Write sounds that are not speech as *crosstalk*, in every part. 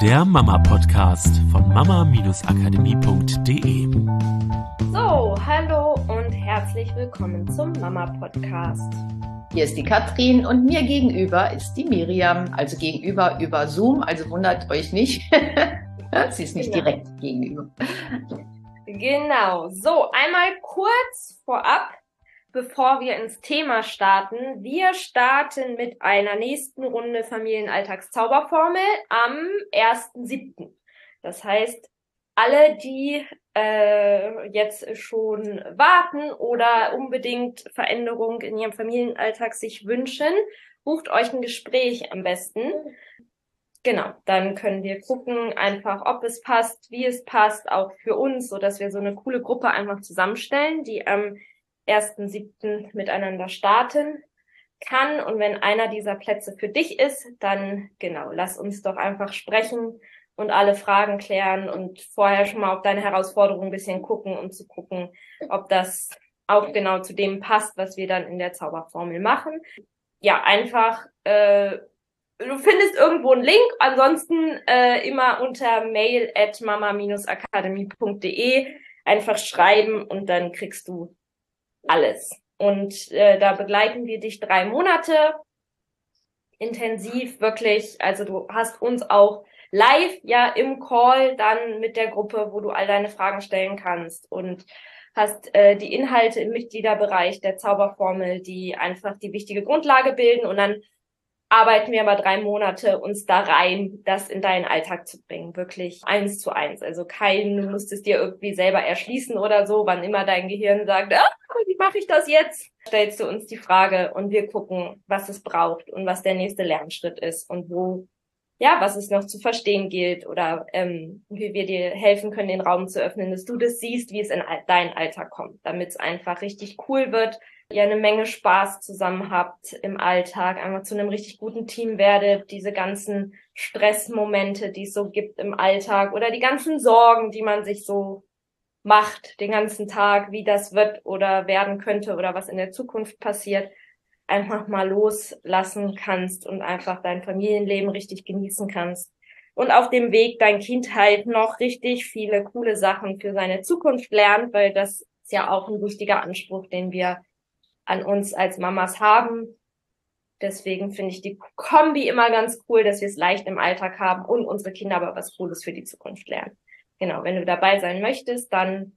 der Mama-Podcast von mama-akademie.de. So, hallo und herzlich willkommen zum Mama-Podcast. Hier ist die Katrin und mir gegenüber ist die Miriam, also gegenüber über Zoom, also wundert euch nicht. *laughs* Sie ist nicht genau. direkt gegenüber. Genau. So, einmal kurz vorab bevor wir ins Thema starten. Wir starten mit einer nächsten Runde Familienalltagszauberformel am 1.7. Das heißt, alle, die äh, jetzt schon warten oder unbedingt Veränderung in ihrem Familienalltag sich wünschen, bucht euch ein Gespräch am besten. Genau, dann können wir gucken einfach, ob es passt, wie es passt, auch für uns, so dass wir so eine coole Gruppe einfach zusammenstellen, die am 1.7. miteinander starten kann. Und wenn einer dieser Plätze für dich ist, dann genau, lass uns doch einfach sprechen und alle Fragen klären und vorher schon mal auf deine Herausforderung ein bisschen gucken, um zu gucken, ob das auch genau zu dem passt, was wir dann in der Zauberformel machen. Ja, einfach, äh, du findest irgendwo einen Link, ansonsten äh, immer unter mail at mama-akademie.de einfach schreiben und dann kriegst du alles. Und äh, da begleiten wir dich drei Monate intensiv wirklich. Also du hast uns auch live ja im Call dann mit der Gruppe, wo du all deine Fragen stellen kannst und hast äh, die Inhalte im Mitgliederbereich der Zauberformel, die einfach die wichtige Grundlage bilden und dann arbeiten wir aber drei Monate uns da rein, das in deinen Alltag zu bringen. Wirklich eins zu eins. Also kein, du musst es dir irgendwie selber erschließen oder so, wann immer dein Gehirn sagt, ah, wie mache ich das jetzt? Stellst du uns die Frage und wir gucken, was es braucht und was der nächste Lernschritt ist und wo, ja, was es noch zu verstehen gilt oder ähm, wie wir dir helfen können, den Raum zu öffnen, dass du das siehst, wie es in deinen Alltag kommt, damit es einfach richtig cool wird ihr eine Menge Spaß zusammen habt im Alltag, einfach zu einem richtig guten Team werdet, diese ganzen Stressmomente, die es so gibt im Alltag oder die ganzen Sorgen, die man sich so macht den ganzen Tag, wie das wird oder werden könnte oder was in der Zukunft passiert, einfach mal loslassen kannst und einfach dein Familienleben richtig genießen kannst. Und auf dem Weg dein Kind halt noch richtig viele coole Sachen für seine Zukunft lernt, weil das ist ja auch ein wichtiger Anspruch, den wir an uns als Mamas haben. Deswegen finde ich die Kombi immer ganz cool, dass wir es leicht im Alltag haben und unsere Kinder aber was Cooles für die Zukunft lernen. Genau, wenn du dabei sein möchtest, dann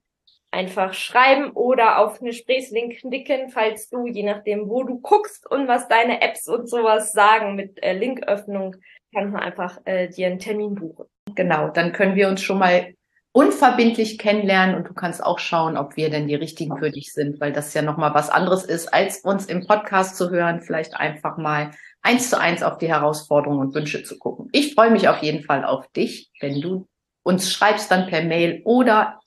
einfach schreiben oder auf eine Gesprächslink klicken, falls du, je nachdem, wo du guckst und was deine Apps und sowas sagen mit äh, Linköffnung, kannst du einfach äh, dir einen Termin buchen. Genau, dann können wir uns schon mal unverbindlich kennenlernen und du kannst auch schauen, ob wir denn die richtigen für dich sind, weil das ja nochmal was anderes ist, als uns im Podcast zu hören, vielleicht einfach mal eins zu eins auf die Herausforderungen und Wünsche zu gucken. Ich freue mich auf jeden Fall auf dich, wenn du uns schreibst dann per Mail oder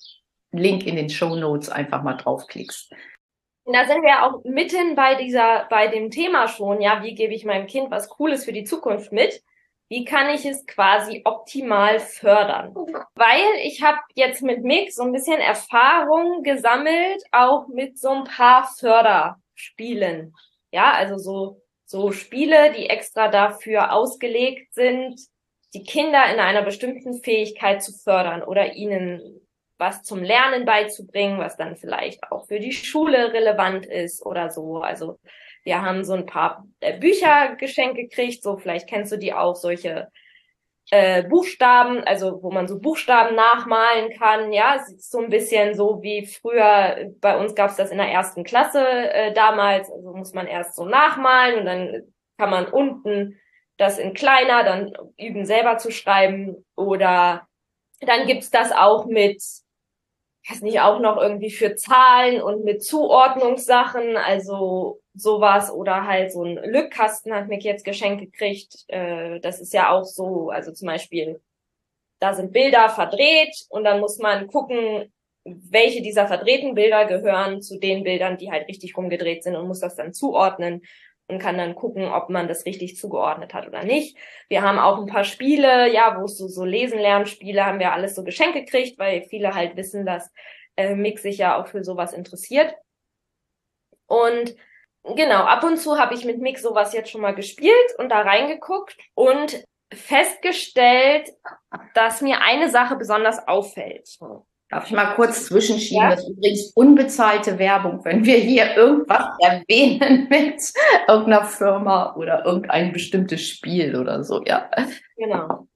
Link in den Show Notes einfach mal draufklickst. Da sind wir auch mitten bei dieser, bei dem Thema schon, ja, wie gebe ich meinem Kind was Cooles für die Zukunft mit? Wie kann ich es quasi optimal fördern? Weil ich habe jetzt mit Mick so ein bisschen Erfahrung gesammelt, auch mit so ein paar Förderspielen. Ja, also so, so Spiele, die extra dafür ausgelegt sind, die Kinder in einer bestimmten Fähigkeit zu fördern oder ihnen was zum Lernen beizubringen, was dann vielleicht auch für die Schule relevant ist oder so. Also wir haben so ein paar äh, Bücher geschenkt gekriegt, so vielleicht kennst du die auch, solche äh, Buchstaben, also wo man so Buchstaben nachmalen kann. Ja, so ein bisschen so wie früher, bei uns gab es das in der ersten Klasse äh, damals, also muss man erst so nachmalen und dann kann man unten das in kleiner, dann üben selber zu schreiben oder dann gibt's das auch mit weiß nicht, auch noch irgendwie für Zahlen und mit Zuordnungssachen, also sowas oder halt so ein Lückkasten hat Mick jetzt geschenkt gekriegt. Äh, das ist ja auch so, also zum Beispiel, da sind Bilder verdreht und dann muss man gucken, welche dieser verdrehten Bilder gehören zu den Bildern, die halt richtig rumgedreht sind und muss das dann zuordnen und kann dann gucken, ob man das richtig zugeordnet hat oder nicht. Wir haben auch ein paar Spiele, ja, wo es so, so Lesen-Lernspiele haben wir alles so geschenkt gekriegt, weil viele halt wissen, dass äh, Mick sich ja auch für sowas interessiert. Und genau, ab und zu habe ich mit Mick sowas jetzt schon mal gespielt und da reingeguckt und festgestellt, dass mir eine Sache besonders auffällt. Darf ich mal kurz zwischenschieben? Ja. Das ist übrigens unbezahlte Werbung, wenn wir hier irgendwas erwähnen *laughs* mit irgendeiner Firma oder irgendein bestimmtes Spiel oder so, ja. Genau.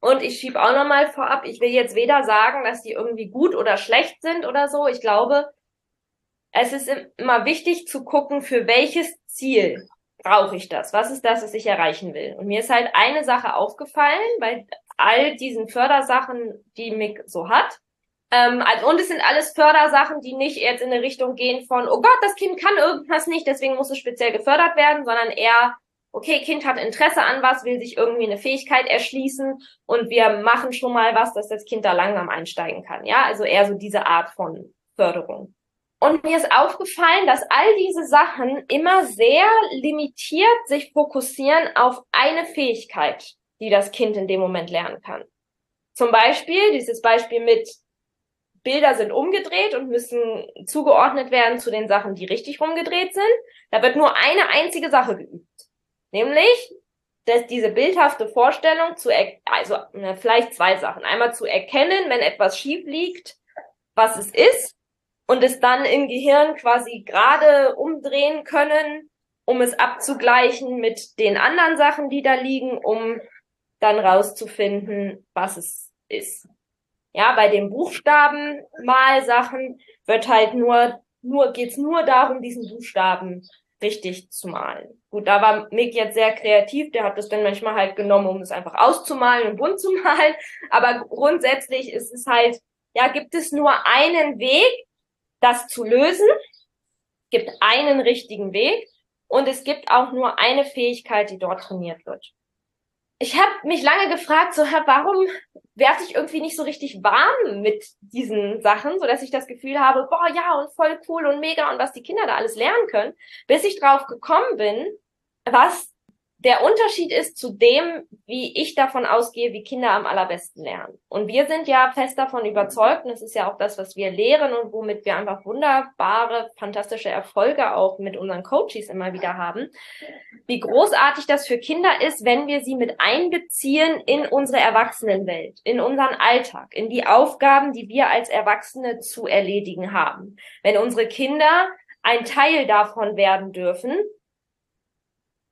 Und ich schiebe auch nochmal vorab, ich will jetzt weder sagen, dass die irgendwie gut oder schlecht sind oder so. Ich glaube, es ist immer wichtig zu gucken, für welches Ziel brauche ich das? Was ist das, was ich erreichen will? Und mir ist halt eine Sache aufgefallen, bei all diesen Fördersachen, die Mick so hat. Ähm, also, und es sind alles Fördersachen, die nicht jetzt in eine Richtung gehen von, oh Gott, das Kind kann irgendwas nicht, deswegen muss es speziell gefördert werden, sondern eher, okay, Kind hat Interesse an was, will sich irgendwie eine Fähigkeit erschließen und wir machen schon mal was, dass das Kind da langsam einsteigen kann. Ja, also eher so diese Art von Förderung. Und mir ist aufgefallen, dass all diese Sachen immer sehr limitiert sich fokussieren auf eine Fähigkeit, die das Kind in dem Moment lernen kann. Zum Beispiel dieses Beispiel mit Bilder sind umgedreht und müssen zugeordnet werden zu den Sachen, die richtig rumgedreht sind. Da wird nur eine einzige Sache geübt. Nämlich, dass diese bildhafte Vorstellung zu, also vielleicht zwei Sachen. Einmal zu erkennen, wenn etwas schief liegt, was es ist und es dann im Gehirn quasi gerade umdrehen können, um es abzugleichen mit den anderen Sachen, die da liegen, um dann rauszufinden, was es ist. Ja, bei den Buchstabenmalsachen wird halt nur, nur, geht's nur darum, diesen Buchstaben richtig zu malen. Gut, da war Mick jetzt sehr kreativ, der hat das dann manchmal halt genommen, um es einfach auszumalen und bunt zu *laughs* malen. Aber grundsätzlich ist es halt, ja, gibt es nur einen Weg, das zu lösen. Gibt einen richtigen Weg und es gibt auch nur eine Fähigkeit, die dort trainiert wird. Ich habe mich lange gefragt, so warum werde ich irgendwie nicht so richtig warm mit diesen Sachen, so dass ich das Gefühl habe, boah ja und voll cool und mega und was die Kinder da alles lernen können, bis ich drauf gekommen bin, was der Unterschied ist zu dem, wie ich davon ausgehe, wie Kinder am allerbesten lernen. Und wir sind ja fest davon überzeugt, und das ist ja auch das, was wir lehren und womit wir einfach wunderbare, fantastische Erfolge auch mit unseren Coaches immer wieder haben, wie großartig das für Kinder ist, wenn wir sie mit einbeziehen in unsere Erwachsenenwelt, in unseren Alltag, in die Aufgaben, die wir als Erwachsene zu erledigen haben. Wenn unsere Kinder ein Teil davon werden dürfen,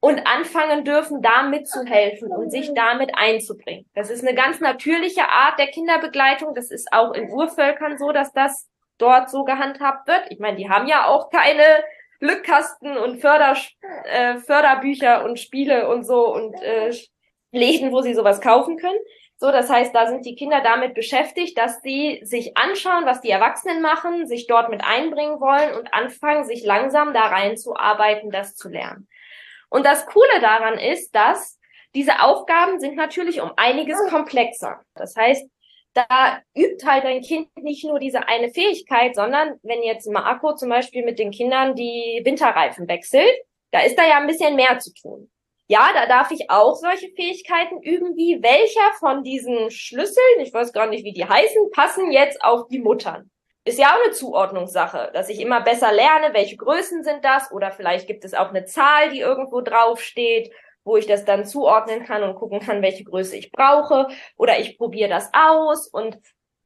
und anfangen dürfen, da mitzuhelfen und sich damit einzubringen. Das ist eine ganz natürliche Art der Kinderbegleitung. Das ist auch in Urvölkern so, dass das dort so gehandhabt wird. Ich meine, die haben ja auch keine Glückkasten und Förder, äh, Förderbücher und Spiele und so und äh, Läden, wo sie sowas kaufen können. So, das heißt, da sind die Kinder damit beschäftigt, dass sie sich anschauen, was die Erwachsenen machen, sich dort mit einbringen wollen und anfangen, sich langsam da reinzuarbeiten, das zu lernen. Und das Coole daran ist, dass diese Aufgaben sind natürlich um einiges komplexer. Das heißt, da übt halt dein Kind nicht nur diese eine Fähigkeit, sondern wenn jetzt Marco zum Beispiel mit den Kindern die Winterreifen wechselt, da ist da ja ein bisschen mehr zu tun. Ja, da darf ich auch solche Fähigkeiten üben, wie welcher von diesen Schlüsseln, ich weiß gar nicht, wie die heißen, passen jetzt auf die Muttern ist ja auch eine Zuordnungssache, dass ich immer besser lerne, welche Größen sind das oder vielleicht gibt es auch eine Zahl, die irgendwo draufsteht, wo ich das dann zuordnen kann und gucken kann, welche Größe ich brauche oder ich probiere das aus und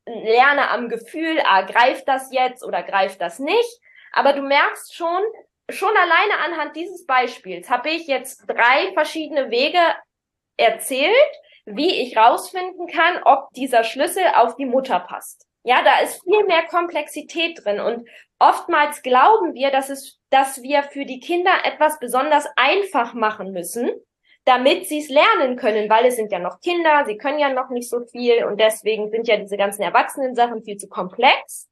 lerne am Gefühl, ah, greift das jetzt oder greift das nicht. Aber du merkst schon, schon alleine anhand dieses Beispiels habe ich jetzt drei verschiedene Wege erzählt, wie ich rausfinden kann, ob dieser Schlüssel auf die Mutter passt. Ja, da ist viel mehr Komplexität drin und oftmals glauben wir, dass es, dass wir für die Kinder etwas besonders einfach machen müssen, damit sie es lernen können, weil es sind ja noch Kinder, sie können ja noch nicht so viel und deswegen sind ja diese ganzen Erwachsenen-Sachen viel zu komplex.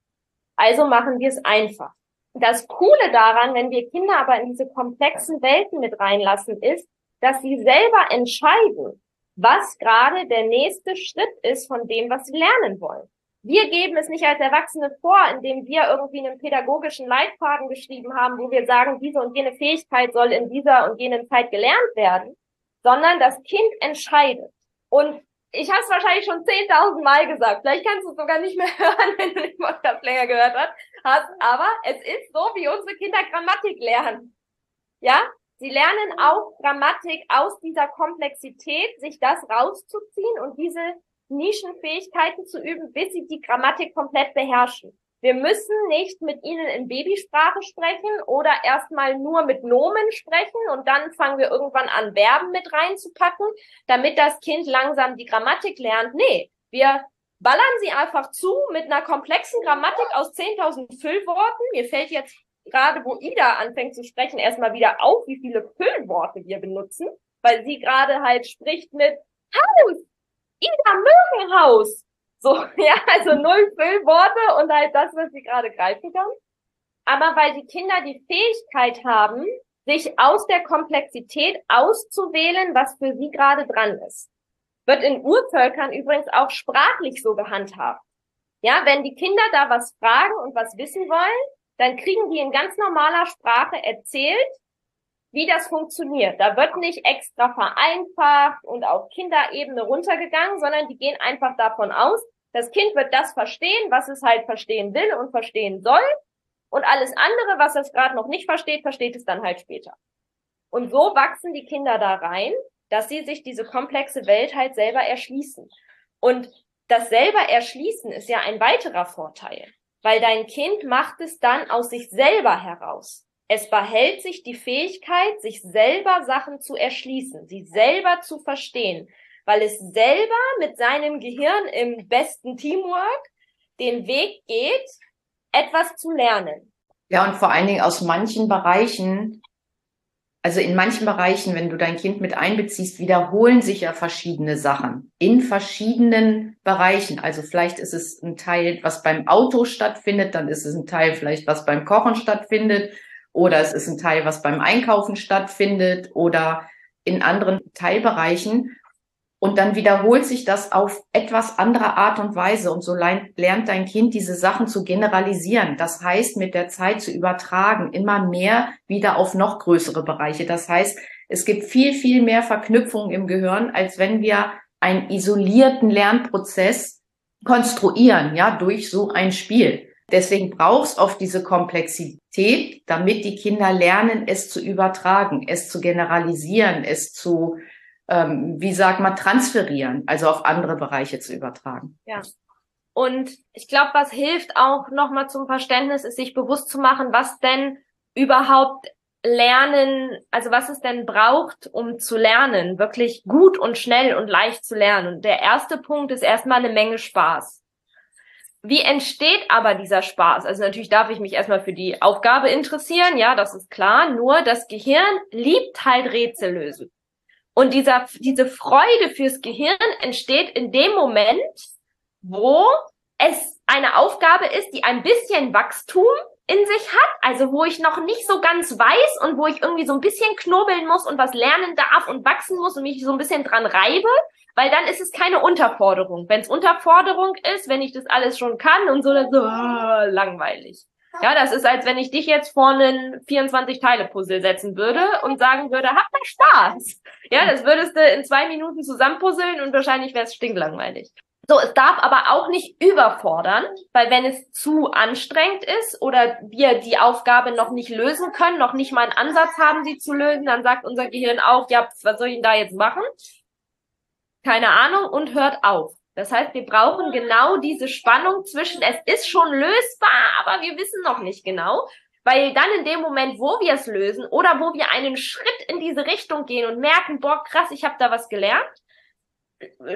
Also machen wir es einfach. Das Coole daran, wenn wir Kinder aber in diese komplexen Welten mit reinlassen, ist, dass sie selber entscheiden, was gerade der nächste Schritt ist von dem, was sie lernen wollen. Wir geben es nicht als Erwachsene vor, indem wir irgendwie einen pädagogischen Leitfaden geschrieben haben, wo wir sagen, diese und jene Fähigkeit soll in dieser und jenen Zeit gelernt werden, sondern das Kind entscheidet. Und ich habe es wahrscheinlich schon 10.000 Mal gesagt. Vielleicht kannst du es sogar nicht mehr *laughs* hören, wenn du den Podcast länger gehört hast. Aber es ist so, wie unsere Kinder Grammatik lernen. Ja? Sie lernen auch Grammatik aus dieser Komplexität, sich das rauszuziehen und diese Nischenfähigkeiten zu üben, bis sie die Grammatik komplett beherrschen. Wir müssen nicht mit ihnen in Babysprache sprechen oder erstmal nur mit Nomen sprechen und dann fangen wir irgendwann an, Verben mit reinzupacken, damit das Kind langsam die Grammatik lernt. Nee, wir ballern sie einfach zu mit einer komplexen Grammatik aus 10.000 Füllworten. Mir fällt jetzt gerade, wo Ida anfängt zu sprechen, erstmal wieder auf, wie viele Füllworte wir benutzen, weil sie gerade halt spricht mit Haus, Ida Mögenhaus. So, *laughs* ja, also null Füllworte und halt das, was sie gerade greifen kann. Aber weil die Kinder die Fähigkeit haben, sich aus der Komplexität auszuwählen, was für sie gerade dran ist. Wird in Urvölkern übrigens auch sprachlich so gehandhabt. Ja, wenn die Kinder da was fragen und was wissen wollen, dann kriegen die in ganz normaler Sprache erzählt, wie das funktioniert. Da wird nicht extra vereinfacht und auf Kinderebene runtergegangen, sondern die gehen einfach davon aus, das Kind wird das verstehen, was es halt verstehen will und verstehen soll. Und alles andere, was es gerade noch nicht versteht, versteht es dann halt später. Und so wachsen die Kinder da rein, dass sie sich diese komplexe Welt halt selber erschließen. Und das selber erschließen ist ja ein weiterer Vorteil weil dein Kind macht es dann aus sich selber heraus. Es behält sich die Fähigkeit, sich selber Sachen zu erschließen, sie selber zu verstehen, weil es selber mit seinem Gehirn im besten Teamwork den Weg geht, etwas zu lernen. Ja, und vor allen Dingen aus manchen Bereichen also in manchen Bereichen, wenn du dein Kind mit einbeziehst, wiederholen sich ja verschiedene Sachen in verschiedenen Bereichen. Also vielleicht ist es ein Teil, was beim Auto stattfindet, dann ist es ein Teil vielleicht, was beim Kochen stattfindet, oder es ist ein Teil, was beim Einkaufen stattfindet oder in anderen Teilbereichen. Und dann wiederholt sich das auf etwas andere Art und Weise. Und so lernt dein Kind diese Sachen zu generalisieren. Das heißt, mit der Zeit zu übertragen, immer mehr wieder auf noch größere Bereiche. Das heißt, es gibt viel, viel mehr Verknüpfungen im Gehirn, als wenn wir einen isolierten Lernprozess konstruieren, ja, durch so ein Spiel. Deswegen brauchst oft diese Komplexität, damit die Kinder lernen, es zu übertragen, es zu generalisieren, es zu ähm, wie sagt man, transferieren, also auf andere Bereiche zu übertragen. Ja. Und ich glaube, was hilft auch nochmal zum Verständnis, ist sich bewusst zu machen, was denn überhaupt lernen, also was es denn braucht, um zu lernen, wirklich gut und schnell und leicht zu lernen. Und der erste Punkt ist erstmal eine Menge Spaß. Wie entsteht aber dieser Spaß? Also natürlich darf ich mich erstmal für die Aufgabe interessieren, ja, das ist klar. Nur das Gehirn liebt halt Rätsel lösen. Und dieser, diese Freude fürs Gehirn entsteht in dem Moment, wo es eine Aufgabe ist, die ein bisschen Wachstum in sich hat, also wo ich noch nicht so ganz weiß und wo ich irgendwie so ein bisschen knobeln muss und was lernen darf und wachsen muss und mich so ein bisschen dran reibe, weil dann ist es keine Unterforderung. Wenn es Unterforderung ist, wenn ich das alles schon kann und so, dann so oh, langweilig. Ja, das ist, als wenn ich dich jetzt vor einen 24-Teile-Puzzle setzen würde und sagen würde, hab mal Spaß. Ja, das würdest du in zwei Minuten zusammenpuzzeln und wahrscheinlich wäre es stinklangweilig. So, es darf aber auch nicht überfordern, weil wenn es zu anstrengend ist oder wir die Aufgabe noch nicht lösen können, noch nicht mal einen Ansatz haben, sie zu lösen, dann sagt unser Gehirn auch, ja, was soll ich denn da jetzt machen? Keine Ahnung und hört auf. Das heißt, wir brauchen genau diese Spannung zwischen, es ist schon lösbar, aber wir wissen noch nicht genau. Weil dann in dem Moment, wo wir es lösen oder wo wir einen Schritt in diese Richtung gehen und merken, boah, krass, ich habe da was gelernt,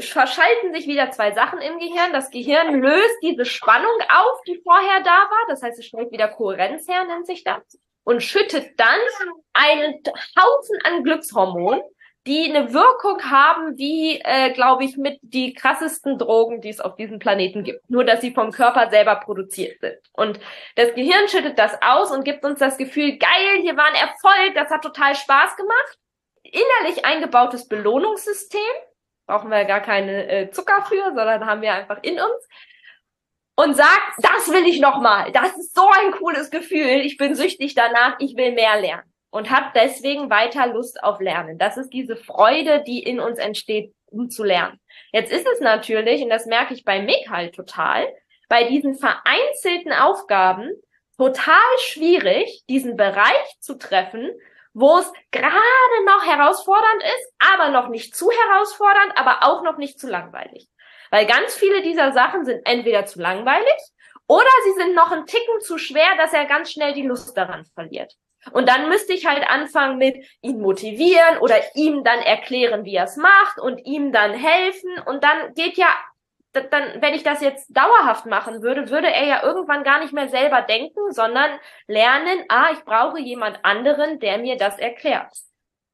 verschalten sich wieder zwei Sachen im Gehirn. Das Gehirn löst diese Spannung auf, die vorher da war. Das heißt, es stellt wieder Kohärenz her, nennt sich das. Und schüttet dann einen Haufen an Glückshormonen, die eine Wirkung haben wie, äh, glaube ich, mit die krassesten Drogen, die es auf diesem Planeten gibt. Nur, dass sie vom Körper selber produziert sind. Und das Gehirn schüttet das aus und gibt uns das Gefühl, geil, hier war ein Erfolg, das hat total Spaß gemacht. Innerlich eingebautes Belohnungssystem. Brauchen wir gar keine äh, Zucker für, sondern haben wir einfach in uns. Und sagt, das will ich nochmal. Das ist so ein cooles Gefühl. Ich bin süchtig danach. Ich will mehr lernen und hat deswegen weiter Lust auf Lernen. Das ist diese Freude, die in uns entsteht, um zu lernen. Jetzt ist es natürlich, und das merke ich bei Mick halt total, bei diesen vereinzelten Aufgaben total schwierig, diesen Bereich zu treffen, wo es gerade noch herausfordernd ist, aber noch nicht zu herausfordernd, aber auch noch nicht zu langweilig. Weil ganz viele dieser Sachen sind entweder zu langweilig oder sie sind noch ein Ticken zu schwer, dass er ganz schnell die Lust daran verliert. Und dann müsste ich halt anfangen mit ihn motivieren oder ihm dann erklären, wie er es macht und ihm dann helfen. Und dann geht ja, dann, wenn ich das jetzt dauerhaft machen würde, würde er ja irgendwann gar nicht mehr selber denken, sondern lernen, ah, ich brauche jemand anderen, der mir das erklärt.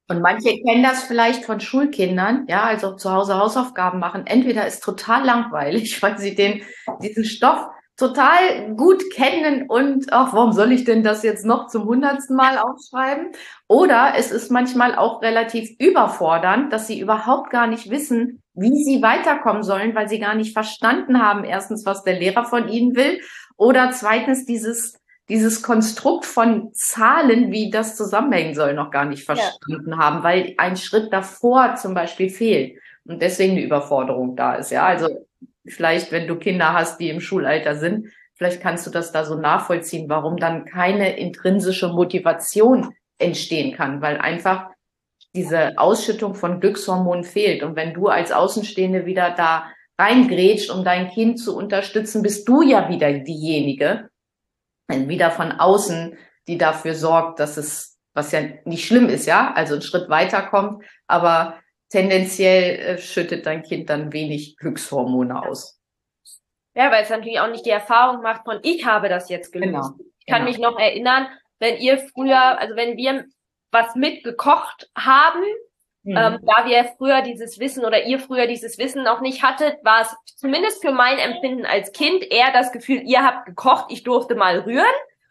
Und manche kennen das vielleicht von Schulkindern, ja, also zu Hause Hausaufgaben machen. Entweder ist total langweilig, *laughs* weil sie den, diesen Stoff total gut kennen und ach, warum soll ich denn das jetzt noch zum hundertsten Mal aufschreiben? Oder es ist manchmal auch relativ überfordernd, dass sie überhaupt gar nicht wissen, wie sie weiterkommen sollen, weil sie gar nicht verstanden haben, erstens, was der Lehrer von ihnen will, oder zweitens dieses dieses Konstrukt von Zahlen, wie das zusammenhängen soll, noch gar nicht verstanden ja. haben, weil ein Schritt davor zum Beispiel fehlt und deswegen eine Überforderung da ist. Ja, also vielleicht, wenn du Kinder hast, die im Schulalter sind, vielleicht kannst du das da so nachvollziehen, warum dann keine intrinsische Motivation entstehen kann, weil einfach diese Ausschüttung von Glückshormonen fehlt. Und wenn du als Außenstehende wieder da reingrätscht, um dein Kind zu unterstützen, bist du ja wieder diejenige, wieder von außen, die dafür sorgt, dass es, was ja nicht schlimm ist, ja, also einen Schritt weiterkommt, aber tendenziell äh, schüttet dein Kind dann wenig Glückshormone aus. Ja, weil es natürlich auch nicht die Erfahrung macht von, ich habe das jetzt gelöst. Genau, ich kann genau. mich noch erinnern, wenn ihr früher, also wenn wir was mitgekocht haben, mhm. ähm, da wir früher dieses Wissen oder ihr früher dieses Wissen noch nicht hattet, war es zumindest für mein Empfinden als Kind eher das Gefühl, ihr habt gekocht, ich durfte mal rühren.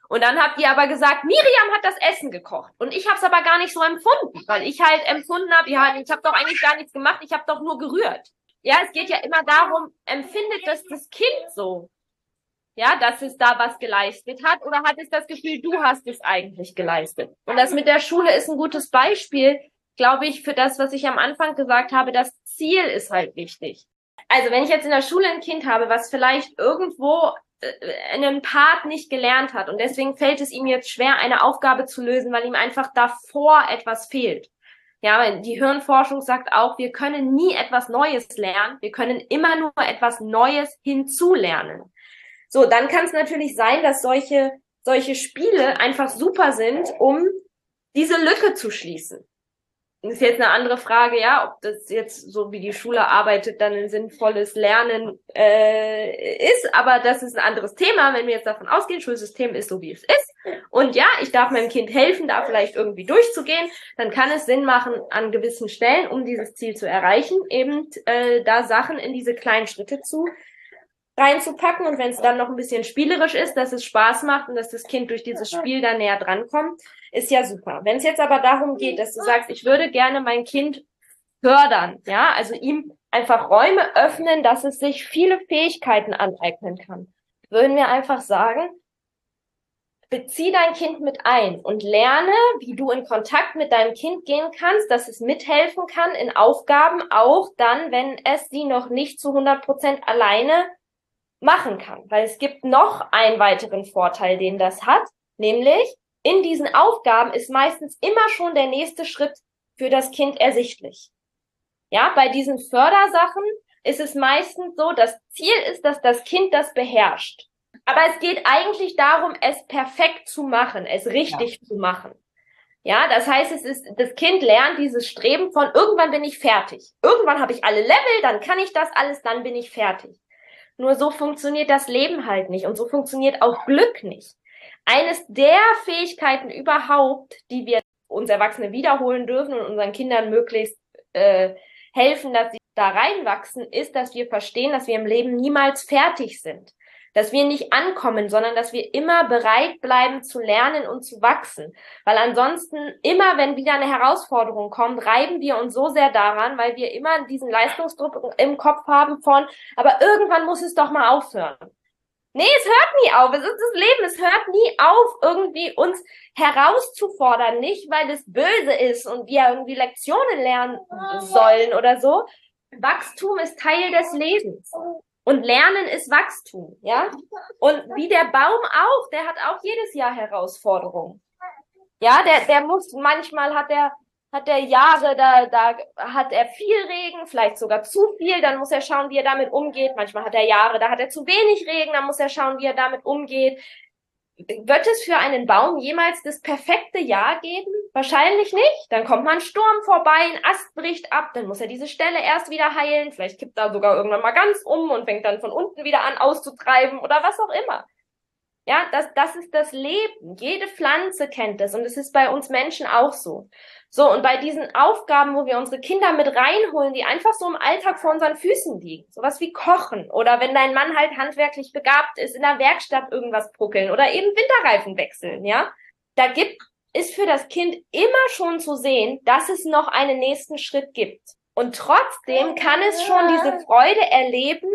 Und dann habt ihr aber gesagt, Miriam hat das Essen gekocht. Und ich habe es aber gar nicht so empfunden, weil ich halt empfunden habe, ja, ich habe doch eigentlich gar nichts gemacht, ich habe doch nur gerührt. Ja, es geht ja immer darum, empfindet das das Kind so? Ja, dass es da was geleistet hat oder hat es das Gefühl, du hast es eigentlich geleistet? Und das mit der Schule ist ein gutes Beispiel, glaube ich, für das, was ich am Anfang gesagt habe. Das Ziel ist halt wichtig. Also wenn ich jetzt in der Schule ein Kind habe, was vielleicht irgendwo einen Part nicht gelernt hat und deswegen fällt es ihm jetzt schwer, eine Aufgabe zu lösen, weil ihm einfach davor etwas fehlt. Ja, die Hirnforschung sagt auch, wir können nie etwas Neues lernen, wir können immer nur etwas Neues hinzulernen. So, dann kann es natürlich sein, dass solche, solche Spiele einfach super sind, um diese Lücke zu schließen ist jetzt eine andere Frage, ja, ob das jetzt so wie die Schule arbeitet, dann ein sinnvolles Lernen äh, ist, aber das ist ein anderes Thema, wenn wir jetzt davon ausgehen, Schulsystem ist so wie es ist. Und ja, ich darf meinem Kind helfen, da vielleicht irgendwie durchzugehen, dann kann es Sinn machen, an gewissen Stellen, um dieses Ziel zu erreichen, eben äh, da Sachen in diese kleinen Schritte zu reinzupacken. Und wenn es dann noch ein bisschen spielerisch ist, dass es Spaß macht und dass das Kind durch dieses Spiel dann näher drankommt, ist ja super. Wenn es jetzt aber darum geht, dass du sagst, ich würde gerne mein Kind fördern, ja, also ihm einfach Räume öffnen, dass es sich viele Fähigkeiten aneignen kann, würden wir einfach sagen, bezieh dein Kind mit ein und lerne, wie du in Kontakt mit deinem Kind gehen kannst, dass es mithelfen kann in Aufgaben, auch dann, wenn es sie noch nicht zu 100 Prozent alleine machen kann. Weil es gibt noch einen weiteren Vorteil, den das hat, nämlich in diesen Aufgaben ist meistens immer schon der nächste Schritt für das Kind ersichtlich. Ja, bei diesen Fördersachen ist es meistens so, das Ziel ist, dass das Kind das beherrscht. Aber es geht eigentlich darum, es perfekt zu machen, es richtig ja. zu machen. Ja, das heißt, es ist, das Kind lernt dieses Streben von irgendwann bin ich fertig. Irgendwann habe ich alle Level, dann kann ich das alles, dann bin ich fertig. Nur so funktioniert das Leben halt nicht und so funktioniert auch Glück nicht. Eines der Fähigkeiten überhaupt, die wir uns Erwachsene wiederholen dürfen und unseren Kindern möglichst äh, helfen, dass sie da reinwachsen, ist, dass wir verstehen, dass wir im Leben niemals fertig sind dass wir nicht ankommen, sondern dass wir immer bereit bleiben zu lernen und zu wachsen. Weil ansonsten immer, wenn wieder eine Herausforderung kommt, reiben wir uns so sehr daran, weil wir immer diesen Leistungsdruck im Kopf haben von, aber irgendwann muss es doch mal aufhören. Nee, es hört nie auf. Es ist das Leben. Es hört nie auf, irgendwie uns herauszufordern. Nicht, weil es böse ist und wir irgendwie Lektionen lernen sollen oder so. Wachstum ist Teil des Lebens. Und Lernen ist Wachstum, ja? Und wie der Baum auch, der hat auch jedes Jahr Herausforderungen. Ja, der, der muss, manchmal hat er, hat er Jahre, da, da hat er viel Regen, vielleicht sogar zu viel, dann muss er schauen, wie er damit umgeht. Manchmal hat er Jahre, da hat er zu wenig Regen, dann muss er schauen, wie er damit umgeht. Wird es für einen Baum jemals das perfekte Jahr geben? Wahrscheinlich nicht. Dann kommt mal ein Sturm vorbei, ein Ast bricht ab, dann muss er diese Stelle erst wieder heilen. Vielleicht kippt er sogar irgendwann mal ganz um und fängt dann von unten wieder an auszutreiben oder was auch immer. Ja, das, das ist das Leben. Jede Pflanze kennt das und es ist bei uns Menschen auch so. So, und bei diesen Aufgaben, wo wir unsere Kinder mit reinholen, die einfach so im Alltag vor unseren Füßen liegen, sowas wie Kochen oder wenn dein Mann halt handwerklich begabt ist, in der Werkstatt irgendwas bruckeln oder eben Winterreifen wechseln, ja, da gibt ist für das Kind immer schon zu sehen, dass es noch einen nächsten Schritt gibt. Und trotzdem kann es schon diese Freude erleben,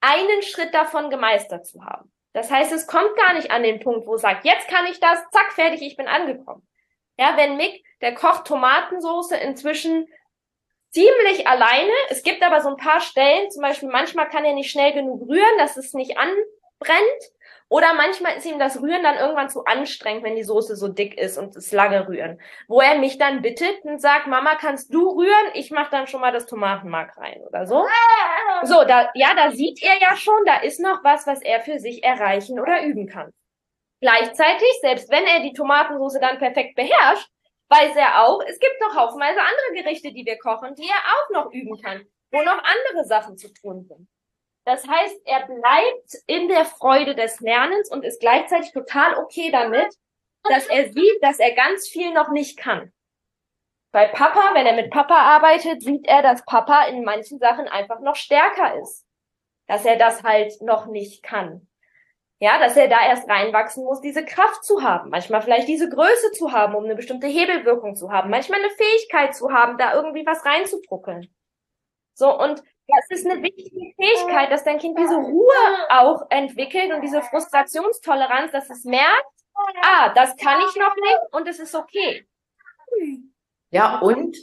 einen Schritt davon gemeistert zu haben. Das heißt, es kommt gar nicht an den Punkt, wo es sagt, jetzt kann ich das, zack, fertig, ich bin angekommen. Ja, wenn Mick, der kocht Tomatensoße inzwischen ziemlich alleine. Es gibt aber so ein paar Stellen, zum Beispiel manchmal kann er nicht schnell genug rühren, dass es nicht anbrennt. Oder manchmal ist ihm das Rühren dann irgendwann zu anstrengend, wenn die Soße so dick ist und es lange rühren. Wo er mich dann bittet und sagt, Mama, kannst du rühren? Ich mache dann schon mal das Tomatenmark rein oder so. So, da, ja, da sieht er ja schon, da ist noch was, was er für sich erreichen oder üben kann. Gleichzeitig, selbst wenn er die Tomatensoße dann perfekt beherrscht, weiß er auch, es gibt noch haufenweise andere Gerichte, die wir kochen, die er auch noch üben kann, wo noch andere Sachen zu tun sind. Das heißt, er bleibt in der Freude des Lernens und ist gleichzeitig total okay damit, dass er sieht, dass er ganz viel noch nicht kann. Bei Papa, wenn er mit Papa arbeitet, sieht er, dass Papa in manchen Sachen einfach noch stärker ist. Dass er das halt noch nicht kann. Ja, dass er da erst reinwachsen muss, diese Kraft zu haben, manchmal vielleicht diese Größe zu haben, um eine bestimmte Hebelwirkung zu haben, manchmal eine Fähigkeit zu haben, da irgendwie was reinzupuckeln. So, und das ist eine wichtige Fähigkeit, dass dein Kind diese Ruhe auch entwickelt und diese Frustrationstoleranz, dass es merkt, ah, das kann ich noch nicht und es ist okay. Ja, und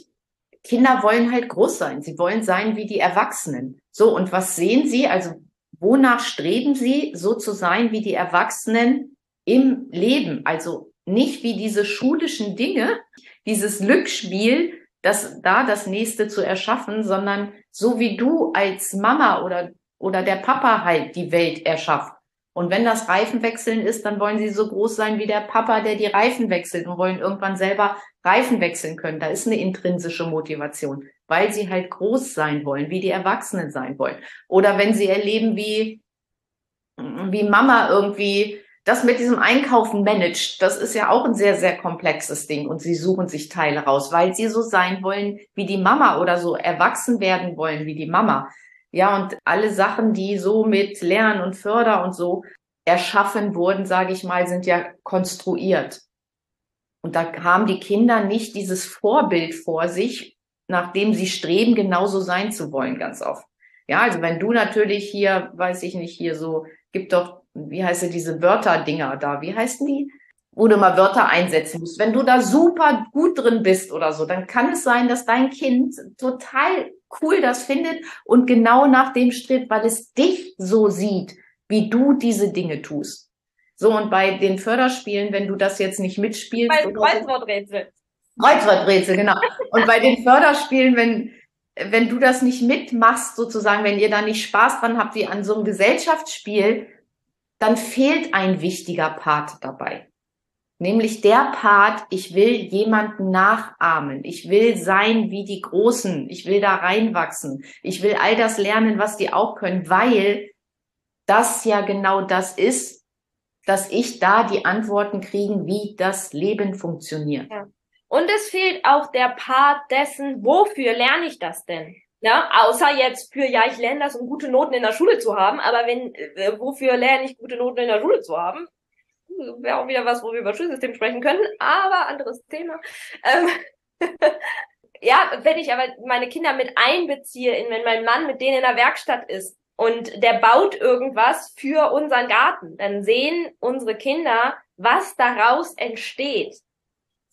Kinder wollen halt groß sein. Sie wollen sein wie die Erwachsenen. So, und was sehen sie? Also wonach streben sie, so zu sein wie die Erwachsenen im Leben? Also nicht wie diese schulischen Dinge, dieses Glücksspiel, das da das nächste zu erschaffen, sondern so wie du als Mama oder, oder der Papa halt die Welt erschafft. Und wenn das Reifenwechseln ist, dann wollen sie so groß sein wie der Papa, der die Reifen wechselt und wollen irgendwann selber Reifen wechseln können. Da ist eine intrinsische Motivation weil sie halt groß sein wollen, wie die Erwachsenen sein wollen. Oder wenn sie erleben, wie, wie Mama irgendwie das mit diesem Einkaufen managt, das ist ja auch ein sehr, sehr komplexes Ding und sie suchen sich Teile raus, weil sie so sein wollen wie die Mama oder so erwachsen werden wollen wie die Mama. Ja, und alle Sachen, die so mit Lernen und Förder und so erschaffen wurden, sage ich mal, sind ja konstruiert. Und da haben die Kinder nicht dieses Vorbild vor sich, nachdem sie streben, genauso sein zu wollen, ganz oft. Ja, also wenn du natürlich hier, weiß ich nicht, hier so, gibt doch, wie heißt diese Wörter-Dinger da, wie heißen die? Wo du mal Wörter einsetzen musst. Wenn du da super gut drin bist oder so, dann kann es sein, dass dein Kind total cool das findet und genau nach dem strebt, weil es dich so sieht, wie du diese Dinge tust. So, und bei den Förderspielen, wenn du das jetzt nicht mitspielst. Bei Kreuzworträtsel. Kreuzworträtsel, genau. Und bei den Förderspielen, wenn, wenn du das nicht mitmachst, sozusagen, wenn ihr da nicht Spaß dran habt, wie an so einem Gesellschaftsspiel, dann fehlt ein wichtiger Part dabei. Nämlich der Part, ich will jemanden nachahmen. Ich will sein wie die Großen. Ich will da reinwachsen. Ich will all das lernen, was die auch können, weil das ja genau das ist, dass ich da die Antworten kriegen, wie das Leben funktioniert. Ja. Und es fehlt auch der Part dessen, wofür lerne ich das denn? Ja, außer jetzt für, ja, ich lerne das, um gute Noten in der Schule zu haben, aber wenn, äh, wofür lerne ich gute Noten in der Schule zu haben? Wäre auch wieder was, wo wir über Schulsystem sprechen können, aber anderes Thema. Ähm, *laughs* ja, wenn ich aber meine Kinder mit einbeziehe, in, wenn mein Mann mit denen in der Werkstatt ist und der baut irgendwas für unseren Garten, dann sehen unsere Kinder, was daraus entsteht.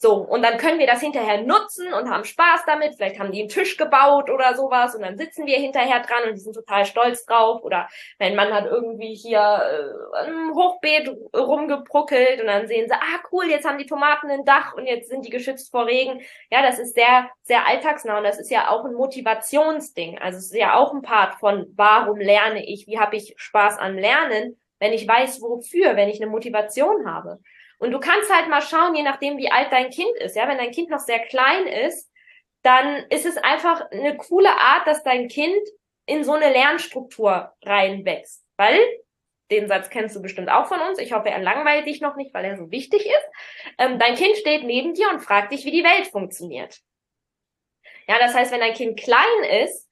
So, und dann können wir das hinterher nutzen und haben Spaß damit. Vielleicht haben die einen Tisch gebaut oder sowas und dann sitzen wir hinterher dran und die sind total stolz drauf. Oder mein Mann hat irgendwie hier äh, ein Hochbeet rumgebruckelt und dann sehen sie, ah cool, jetzt haben die Tomaten ein Dach und jetzt sind die geschützt vor Regen. Ja, das ist sehr, sehr alltagsnah und das ist ja auch ein Motivationsding. Also es ist ja auch ein Part von, warum lerne ich, wie habe ich Spaß an Lernen, wenn ich weiß, wofür, wenn ich eine Motivation habe. Und du kannst halt mal schauen, je nachdem, wie alt dein Kind ist. Ja, wenn dein Kind noch sehr klein ist, dann ist es einfach eine coole Art, dass dein Kind in so eine Lernstruktur reinwächst. Weil, den Satz kennst du bestimmt auch von uns. Ich hoffe, er langweilt dich noch nicht, weil er so wichtig ist. Ähm, dein Kind steht neben dir und fragt dich, wie die Welt funktioniert. Ja, das heißt, wenn dein Kind klein ist,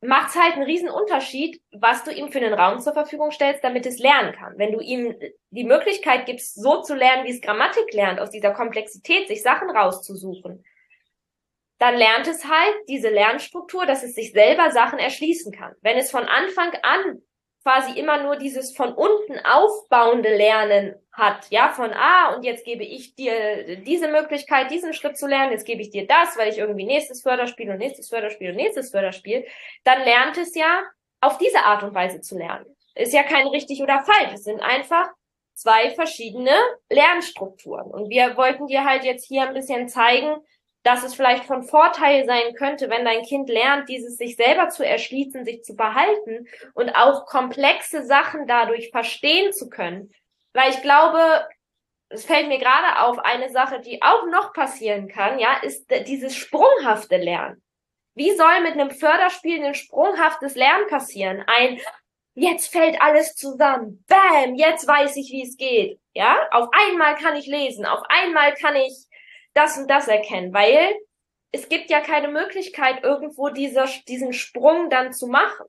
macht es halt einen riesen Unterschied, was du ihm für einen Raum zur Verfügung stellst, damit es lernen kann. Wenn du ihm die Möglichkeit gibst, so zu lernen, wie es Grammatik lernt, aus dieser Komplexität sich Sachen rauszusuchen, dann lernt es halt diese Lernstruktur, dass es sich selber Sachen erschließen kann. Wenn es von Anfang an quasi immer nur dieses von unten aufbauende Lernen hat, ja, von ah, und jetzt gebe ich dir diese Möglichkeit, diesen Schritt zu lernen, jetzt gebe ich dir das, weil ich irgendwie nächstes Förderspiel und nächstes Förderspiel und nächstes Förderspiel, dann lernt es ja auf diese Art und Weise zu lernen. Ist ja kein richtig oder falsch, es sind einfach zwei verschiedene Lernstrukturen. Und wir wollten dir halt jetzt hier ein bisschen zeigen, dass es vielleicht von Vorteil sein könnte, wenn dein Kind lernt, dieses sich selber zu erschließen, sich zu behalten und auch komplexe Sachen dadurch verstehen zu können. Weil ich glaube, es fällt mir gerade auf, eine Sache, die auch noch passieren kann, ja, ist dieses sprunghafte Lernen. Wie soll mit einem Förderspiel ein sprunghaftes Lernen passieren? Ein, jetzt fällt alles zusammen. Bam, jetzt weiß ich, wie es geht. Ja, auf einmal kann ich lesen, auf einmal kann ich das und das erkennen, weil es gibt ja keine Möglichkeit, irgendwo dieser, diesen Sprung dann zu machen.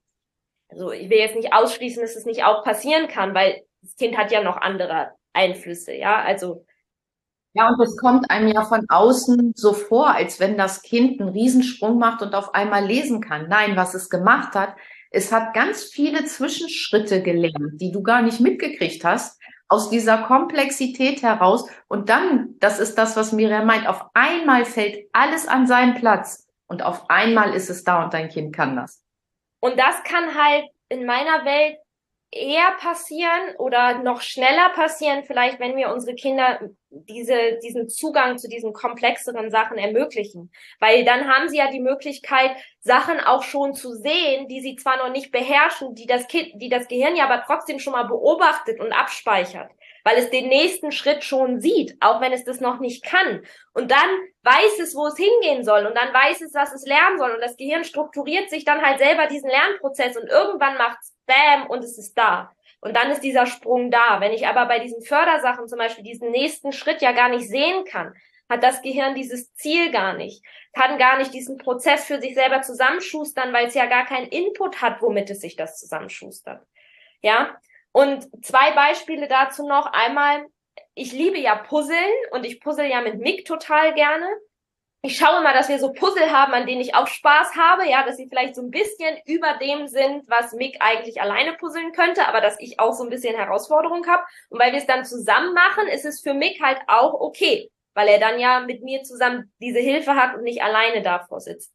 Also ich will jetzt nicht ausschließen, dass es nicht auch passieren kann, weil das Kind hat ja noch andere Einflüsse, ja, also. Ja, und es kommt einem ja von außen so vor, als wenn das Kind einen Riesensprung macht und auf einmal lesen kann. Nein, was es gemacht hat, es hat ganz viele Zwischenschritte gelernt, die du gar nicht mitgekriegt hast, aus dieser Komplexität heraus. Und dann, das ist das, was Miriam meint, auf einmal fällt alles an seinen Platz und auf einmal ist es da und dein Kind kann das. Und das kann halt in meiner Welt eher passieren oder noch schneller passieren, vielleicht wenn wir unsere Kinder diese, diesen Zugang zu diesen komplexeren Sachen ermöglichen. Weil dann haben sie ja die Möglichkeit, Sachen auch schon zu sehen, die sie zwar noch nicht beherrschen, die das Kind, die das Gehirn ja aber trotzdem schon mal beobachtet und abspeichert weil es den nächsten Schritt schon sieht, auch wenn es das noch nicht kann. Und dann weiß es, wo es hingehen soll und dann weiß es, was es lernen soll und das Gehirn strukturiert sich dann halt selber diesen Lernprozess und irgendwann macht's Bam und es ist da. Und dann ist dieser Sprung da. Wenn ich aber bei diesen Fördersachen zum Beispiel diesen nächsten Schritt ja gar nicht sehen kann, hat das Gehirn dieses Ziel gar nicht, kann gar nicht diesen Prozess für sich selber zusammenschustern, weil es ja gar keinen Input hat, womit es sich das zusammenschustert. Ja, und zwei Beispiele dazu noch. Einmal, ich liebe ja Puzzeln und ich puzzle ja mit Mick total gerne. Ich schaue mal, dass wir so Puzzle haben, an denen ich auch Spaß habe, ja, dass sie vielleicht so ein bisschen über dem sind, was Mick eigentlich alleine puzzeln könnte, aber dass ich auch so ein bisschen Herausforderung habe. Und weil wir es dann zusammen machen, ist es für Mick halt auch okay, weil er dann ja mit mir zusammen diese Hilfe hat und nicht alleine davor sitzt.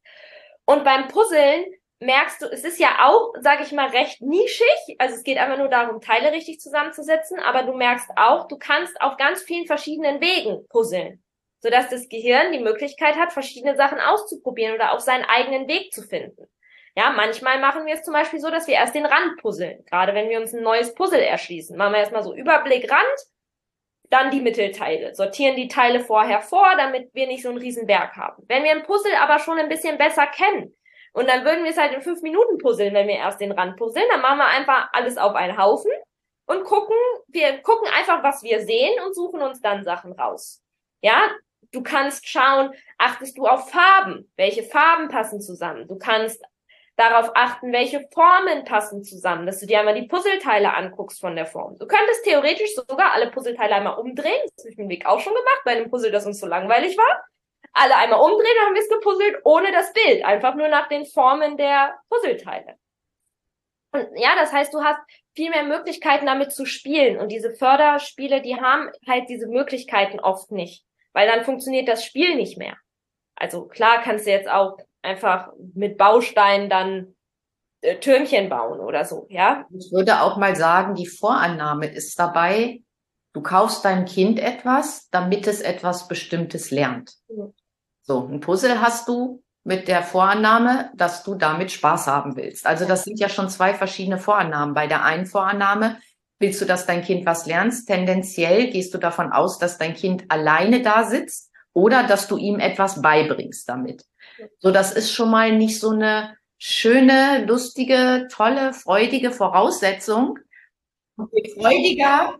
Und beim Puzzeln merkst du, es ist ja auch, sage ich mal, recht nischig. Also es geht einfach nur darum, Teile richtig zusammenzusetzen, aber du merkst auch, du kannst auf ganz vielen verschiedenen Wegen puzzeln, sodass das Gehirn die Möglichkeit hat, verschiedene Sachen auszuprobieren oder auch seinen eigenen Weg zu finden. Ja, manchmal machen wir es zum Beispiel so, dass wir erst den Rand puzzeln. Gerade wenn wir uns ein neues Puzzle erschließen, machen wir erstmal so Überblick Rand, dann die Mittelteile, sortieren die Teile vorher vor, damit wir nicht so einen riesen Berg haben. Wenn wir ein Puzzle aber schon ein bisschen besser kennen, und dann würden wir es halt in fünf Minuten puzzeln, wenn wir erst den Rand puzzeln. Dann machen wir einfach alles auf einen Haufen und gucken, wir gucken einfach, was wir sehen und suchen uns dann Sachen raus. Ja, du kannst schauen, achtest du auf Farben? Welche Farben passen zusammen? Du kannst darauf achten, welche Formen passen zusammen, dass du dir einmal die Puzzleteile anguckst von der Form. Du könntest theoretisch sogar alle Puzzleteile einmal umdrehen. Das habe ich mit Weg auch schon gemacht, bei einem Puzzle, das uns so langweilig war alle einmal umdrehen, dann haben wir es gepuzzelt ohne das Bild, einfach nur nach den Formen der Puzzleteile. Und ja, das heißt, du hast viel mehr Möglichkeiten damit zu spielen und diese Förderspiele, die haben halt diese Möglichkeiten oft nicht. weil dann funktioniert das Spiel nicht mehr. Also klar kannst du jetzt auch einfach mit Bausteinen dann äh, Türmchen bauen oder so, ja. Ich würde auch mal sagen, die Vorannahme ist dabei, du kaufst deinem Kind etwas, damit es etwas Bestimmtes lernt. Mhm. So, ein Puzzle hast du mit der Vorannahme, dass du damit Spaß haben willst. Also das sind ja schon zwei verschiedene Vorannahmen. Bei der einen Vorannahme willst du, dass dein Kind was lernst. Tendenziell gehst du davon aus, dass dein Kind alleine da sitzt oder dass du ihm etwas beibringst damit. So, das ist schon mal nicht so eine schöne, lustige, tolle, freudige Voraussetzung. Und je freudiger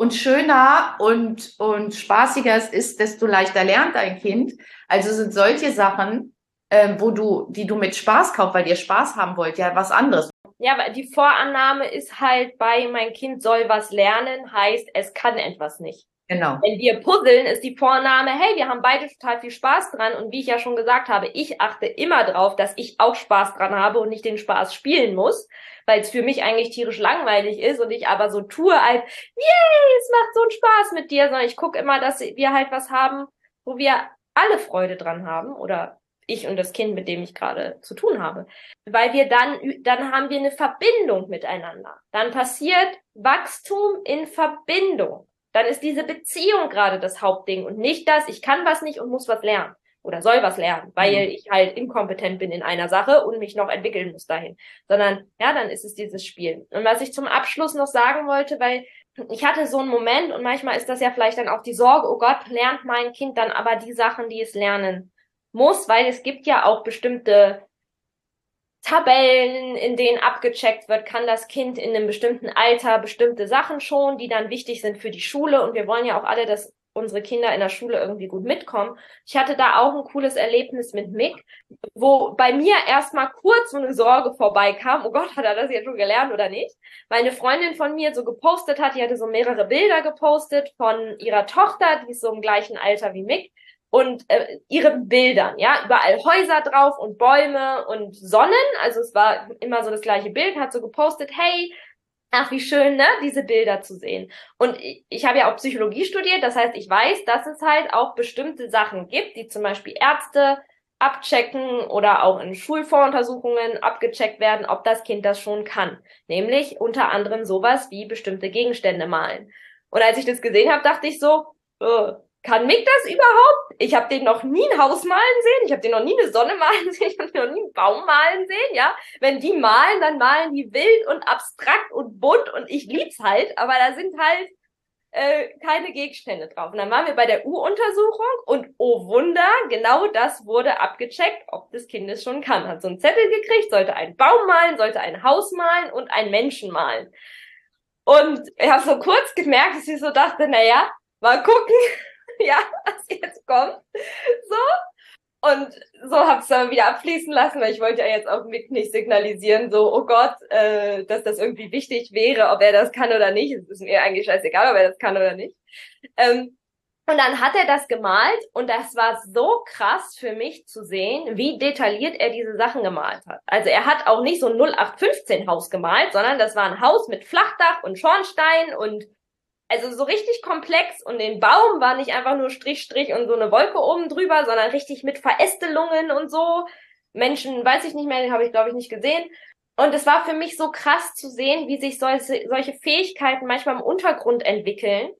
und schöner und, und spaßiger es ist, desto leichter lernt dein Kind. Also sind solche Sachen, ähm, wo du, die du mit Spaß kaufst, weil ihr Spaß haben wollt, ja was anderes. Ja, weil die Vorannahme ist halt bei mein Kind soll was lernen, heißt es kann etwas nicht. Genau. Wenn wir puzzeln, ist die Vorname, hey, wir haben beide total viel Spaß dran. Und wie ich ja schon gesagt habe, ich achte immer drauf, dass ich auch Spaß dran habe und nicht den Spaß spielen muss, weil es für mich eigentlich tierisch langweilig ist und ich aber so tue, als, yay, es macht so einen Spaß mit dir, sondern ich gucke immer, dass wir halt was haben, wo wir alle Freude dran haben oder ich und das Kind, mit dem ich gerade zu tun habe. Weil wir dann, dann haben wir eine Verbindung miteinander. Dann passiert Wachstum in Verbindung. Dann ist diese Beziehung gerade das Hauptding und nicht das, ich kann was nicht und muss was lernen oder soll was lernen, weil mhm. ich halt inkompetent bin in einer Sache und mich noch entwickeln muss dahin. Sondern, ja, dann ist es dieses Spiel. Und was ich zum Abschluss noch sagen wollte, weil ich hatte so einen Moment und manchmal ist das ja vielleicht dann auch die Sorge, oh Gott, lernt mein Kind dann aber die Sachen, die es lernen muss, weil es gibt ja auch bestimmte Tabellen, in denen abgecheckt wird, kann das Kind in einem bestimmten Alter bestimmte Sachen schon, die dann wichtig sind für die Schule. Und wir wollen ja auch alle, dass unsere Kinder in der Schule irgendwie gut mitkommen. Ich hatte da auch ein cooles Erlebnis mit Mick, wo bei mir erstmal kurz so eine Sorge vorbeikam. Oh Gott, hat er das jetzt schon gelernt oder nicht? Weil eine Freundin von mir so gepostet hat, die hatte so mehrere Bilder gepostet von ihrer Tochter, die ist so im gleichen Alter wie Mick und äh, ihren Bildern, ja, überall Häuser drauf und Bäume und Sonnen, also es war immer so das gleiche Bild, hat so gepostet, hey, ach wie schön, ne, diese Bilder zu sehen. Und ich, ich habe ja auch Psychologie studiert, das heißt, ich weiß, dass es halt auch bestimmte Sachen gibt, die zum Beispiel Ärzte abchecken oder auch in Schulvoruntersuchungen abgecheckt werden, ob das Kind das schon kann. Nämlich unter anderem sowas wie bestimmte Gegenstände malen. Und als ich das gesehen habe, dachte ich so, oh, kann Mick das überhaupt? Ich habe den noch nie ein Haus malen sehen, ich habe den noch nie eine Sonne *laughs* malen sehen, ich habe noch nie einen Baum malen sehen, ja. Wenn die malen, dann malen die wild und abstrakt und bunt und ich lieb's halt, aber da sind halt äh, keine Gegenstände drauf. Und dann waren wir bei der U-Untersuchung und oh Wunder, genau das wurde abgecheckt, ob das Kind es schon kann. Hat so einen Zettel gekriegt, sollte einen Baum malen, sollte ein Haus malen und einen Menschen malen. Und ich habe so kurz gemerkt, dass ich so dachte, naja, mal gucken, *laughs* ja, was jetzt kommt. So. Und so hab's dann wieder abfließen lassen, weil ich wollte ja jetzt auch Mick nicht signalisieren, so, oh Gott, äh, dass das irgendwie wichtig wäre, ob er das kann oder nicht. Es ist mir eigentlich scheißegal, ob er das kann oder nicht. Ähm, und dann hat er das gemalt und das war so krass für mich zu sehen, wie detailliert er diese Sachen gemalt hat. Also er hat auch nicht so ein 0815 Haus gemalt, sondern das war ein Haus mit Flachdach und Schornstein und also so richtig komplex und den Baum war nicht einfach nur Strich, Strich und so eine Wolke oben drüber, sondern richtig mit Verästelungen und so. Menschen, weiß ich nicht mehr, den habe ich glaube ich nicht gesehen. Und es war für mich so krass zu sehen, wie sich solche, solche Fähigkeiten manchmal im Untergrund entwickeln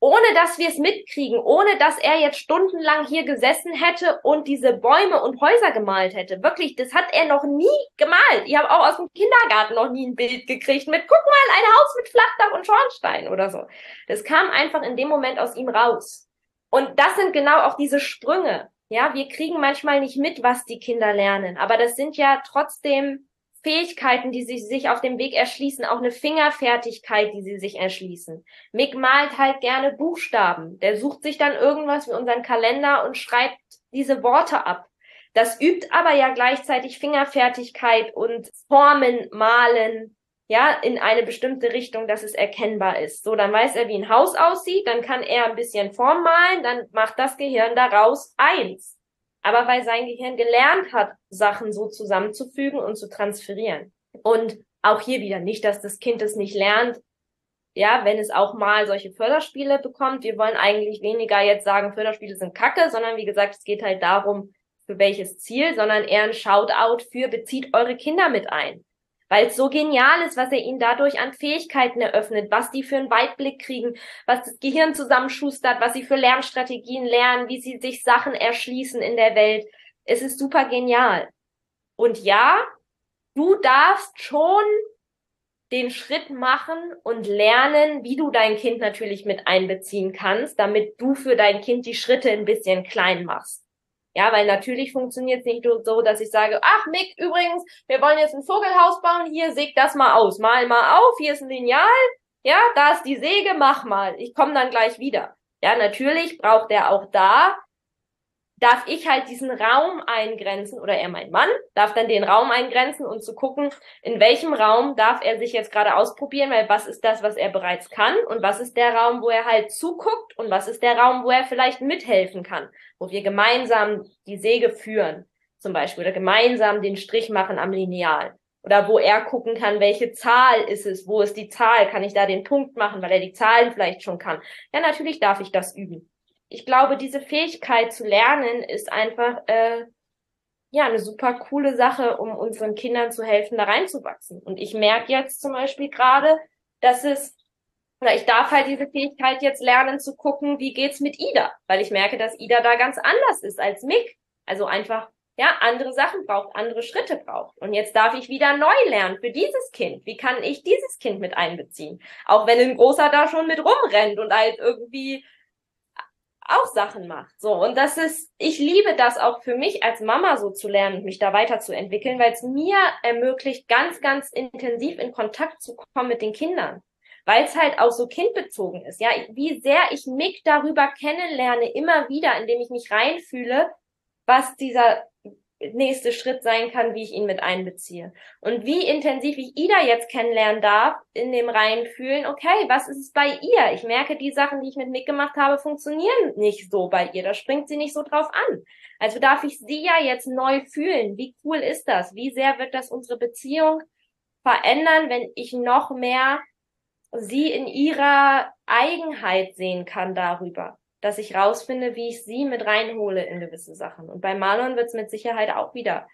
ohne dass wir es mitkriegen, ohne dass er jetzt stundenlang hier gesessen hätte und diese Bäume und Häuser gemalt hätte. Wirklich, das hat er noch nie gemalt. Ich habe auch aus dem Kindergarten noch nie ein Bild gekriegt mit, guck mal, ein Haus mit Flachdach und Schornstein oder so. Das kam einfach in dem Moment aus ihm raus. Und das sind genau auch diese Sprünge. Ja, wir kriegen manchmal nicht mit, was die Kinder lernen, aber das sind ja trotzdem Fähigkeiten, die sie sich auf dem Weg erschließen, auch eine Fingerfertigkeit, die sie sich erschließen. Mick malt halt gerne Buchstaben. Der sucht sich dann irgendwas wie unseren Kalender und schreibt diese Worte ab. Das übt aber ja gleichzeitig Fingerfertigkeit und Formen malen, ja, in eine bestimmte Richtung, dass es erkennbar ist. So, dann weiß er, wie ein Haus aussieht, dann kann er ein bisschen Form malen, dann macht das Gehirn daraus eins aber weil sein Gehirn gelernt hat, Sachen so zusammenzufügen und zu transferieren. Und auch hier wieder nicht, dass das Kind es nicht lernt. ja, wenn es auch mal solche Förderspiele bekommt. Wir wollen eigentlich weniger jetzt sagen, Förderspiele sind Kacke, sondern wie gesagt, es geht halt darum, für welches Ziel, sondern eher ein Shoutout für bezieht eure Kinder mit ein. Weil es so genial ist, was er ihnen dadurch an Fähigkeiten eröffnet, was die für einen Weitblick kriegen, was das Gehirn zusammenschustert, was sie für Lernstrategien lernen, wie sie sich Sachen erschließen in der Welt. Es ist super genial. Und ja, du darfst schon den Schritt machen und lernen, wie du dein Kind natürlich mit einbeziehen kannst, damit du für dein Kind die Schritte ein bisschen klein machst. Ja, weil natürlich funktioniert es nicht so, dass ich sage, ach Mick, übrigens, wir wollen jetzt ein Vogelhaus bauen, hier säg das mal aus, mal mal auf, hier ist ein Lineal, ja, da ist die Säge, mach mal, ich komme dann gleich wieder. Ja, natürlich braucht er auch da darf ich halt diesen Raum eingrenzen oder er mein Mann darf dann den Raum eingrenzen und zu gucken, in welchem Raum darf er sich jetzt gerade ausprobieren, weil was ist das, was er bereits kann und was ist der Raum, wo er halt zuguckt und was ist der Raum, wo er vielleicht mithelfen kann, wo wir gemeinsam die Säge führen zum Beispiel oder gemeinsam den Strich machen am Lineal oder wo er gucken kann, welche Zahl ist es, wo ist die Zahl, kann ich da den Punkt machen, weil er die Zahlen vielleicht schon kann. Ja, natürlich darf ich das üben ich glaube, diese Fähigkeit zu lernen ist einfach äh, ja eine super coole Sache, um unseren Kindern zu helfen, da reinzuwachsen. Und ich merke jetzt zum Beispiel gerade, dass es oder ich darf halt diese Fähigkeit jetzt lernen zu gucken, wie geht's mit Ida, weil ich merke, dass Ida da ganz anders ist als Mick. Also einfach ja andere Sachen braucht, andere Schritte braucht. Und jetzt darf ich wieder neu lernen für dieses Kind. Wie kann ich dieses Kind mit einbeziehen? Auch wenn ein Großer da schon mit rumrennt und halt irgendwie auch Sachen macht. So, und das ist, ich liebe das auch für mich als Mama so zu lernen mich da weiterzuentwickeln, weil es mir ermöglicht, ganz, ganz intensiv in Kontakt zu kommen mit den Kindern. Weil es halt auch so kindbezogen ist. Ja, wie sehr ich mich darüber kennenlerne, immer wieder, indem ich mich reinfühle, was dieser nächste Schritt sein kann, wie ich ihn mit einbeziehe. Und wie intensiv ich Ida jetzt kennenlernen darf, in dem Reinfühlen, okay, was ist es bei ihr? Ich merke, die Sachen, die ich mit Mick gemacht habe, funktionieren nicht so bei ihr. Da springt sie nicht so drauf an. Also darf ich sie ja jetzt neu fühlen. Wie cool ist das? Wie sehr wird das unsere Beziehung verändern, wenn ich noch mehr sie in ihrer Eigenheit sehen kann darüber? Dass ich rausfinde, wie ich sie mit reinhole in gewisse Sachen. Und bei Marlon wird es mit Sicherheit auch wieder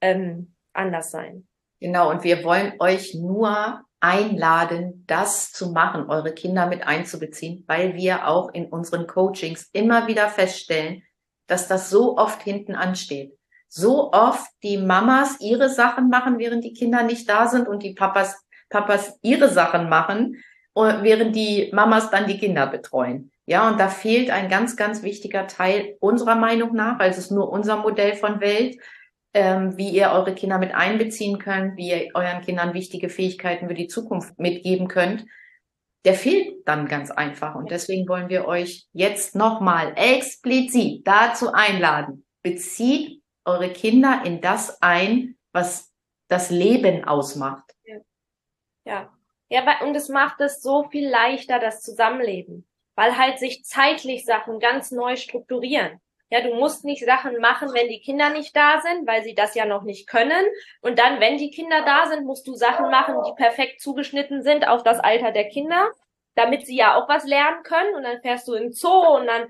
ähm, anders sein. Genau, und wir wollen euch nur einladen, das zu machen, eure Kinder mit einzubeziehen, weil wir auch in unseren Coachings immer wieder feststellen, dass das so oft hinten ansteht. So oft die Mamas ihre Sachen machen, während die Kinder nicht da sind und die Papas, Papas ihre Sachen machen, während die Mamas dann die Kinder betreuen. Ja, und da fehlt ein ganz, ganz wichtiger Teil unserer Meinung nach, weil es ist nur unser Modell von Welt, ähm, wie ihr eure Kinder mit einbeziehen könnt, wie ihr euren Kindern wichtige Fähigkeiten für die Zukunft mitgeben könnt. Der fehlt dann ganz einfach. Und deswegen wollen wir euch jetzt nochmal explizit dazu einladen. Bezieht eure Kinder in das ein, was das Leben ausmacht. Ja. Ja, ja und es macht es so viel leichter, das Zusammenleben weil halt sich zeitlich Sachen ganz neu strukturieren. Ja, du musst nicht Sachen machen, wenn die Kinder nicht da sind, weil sie das ja noch nicht können. Und dann, wenn die Kinder da sind, musst du Sachen machen, die perfekt zugeschnitten sind auf das Alter der Kinder, damit sie ja auch was lernen können. Und dann fährst du in Zoo und dann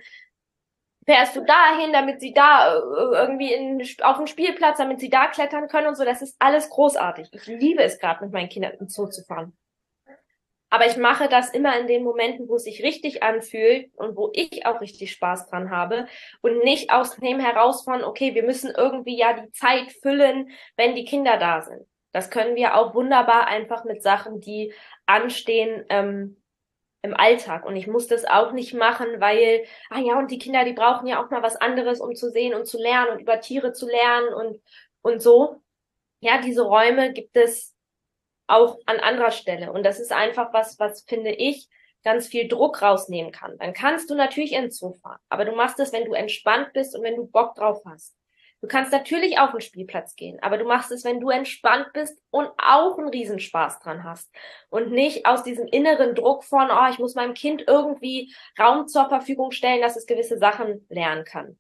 fährst du dahin, damit sie da äh, irgendwie in, auf den Spielplatz, damit sie da klettern können und so. Das ist alles großartig. Ich liebe es gerade, mit meinen Kindern in Zoo zu fahren. Aber ich mache das immer in den Momenten, wo es sich richtig anfühlt und wo ich auch richtig Spaß dran habe und nicht aus dem heraus von, okay, wir müssen irgendwie ja die Zeit füllen, wenn die Kinder da sind. Das können wir auch wunderbar einfach mit Sachen, die anstehen, ähm, im Alltag. Und ich muss das auch nicht machen, weil, ah ja, und die Kinder, die brauchen ja auch mal was anderes, um zu sehen und zu lernen und über Tiere zu lernen und, und so. Ja, diese Räume gibt es auch an anderer Stelle. Und das ist einfach was, was finde ich ganz viel Druck rausnehmen kann. Dann kannst du natürlich ins Sofa, aber du machst es, wenn du entspannt bist und wenn du Bock drauf hast. Du kannst natürlich auf den Spielplatz gehen, aber du machst es, wenn du entspannt bist und auch einen Riesenspaß dran hast. Und nicht aus diesem inneren Druck von, oh, ich muss meinem Kind irgendwie Raum zur Verfügung stellen, dass es gewisse Sachen lernen kann.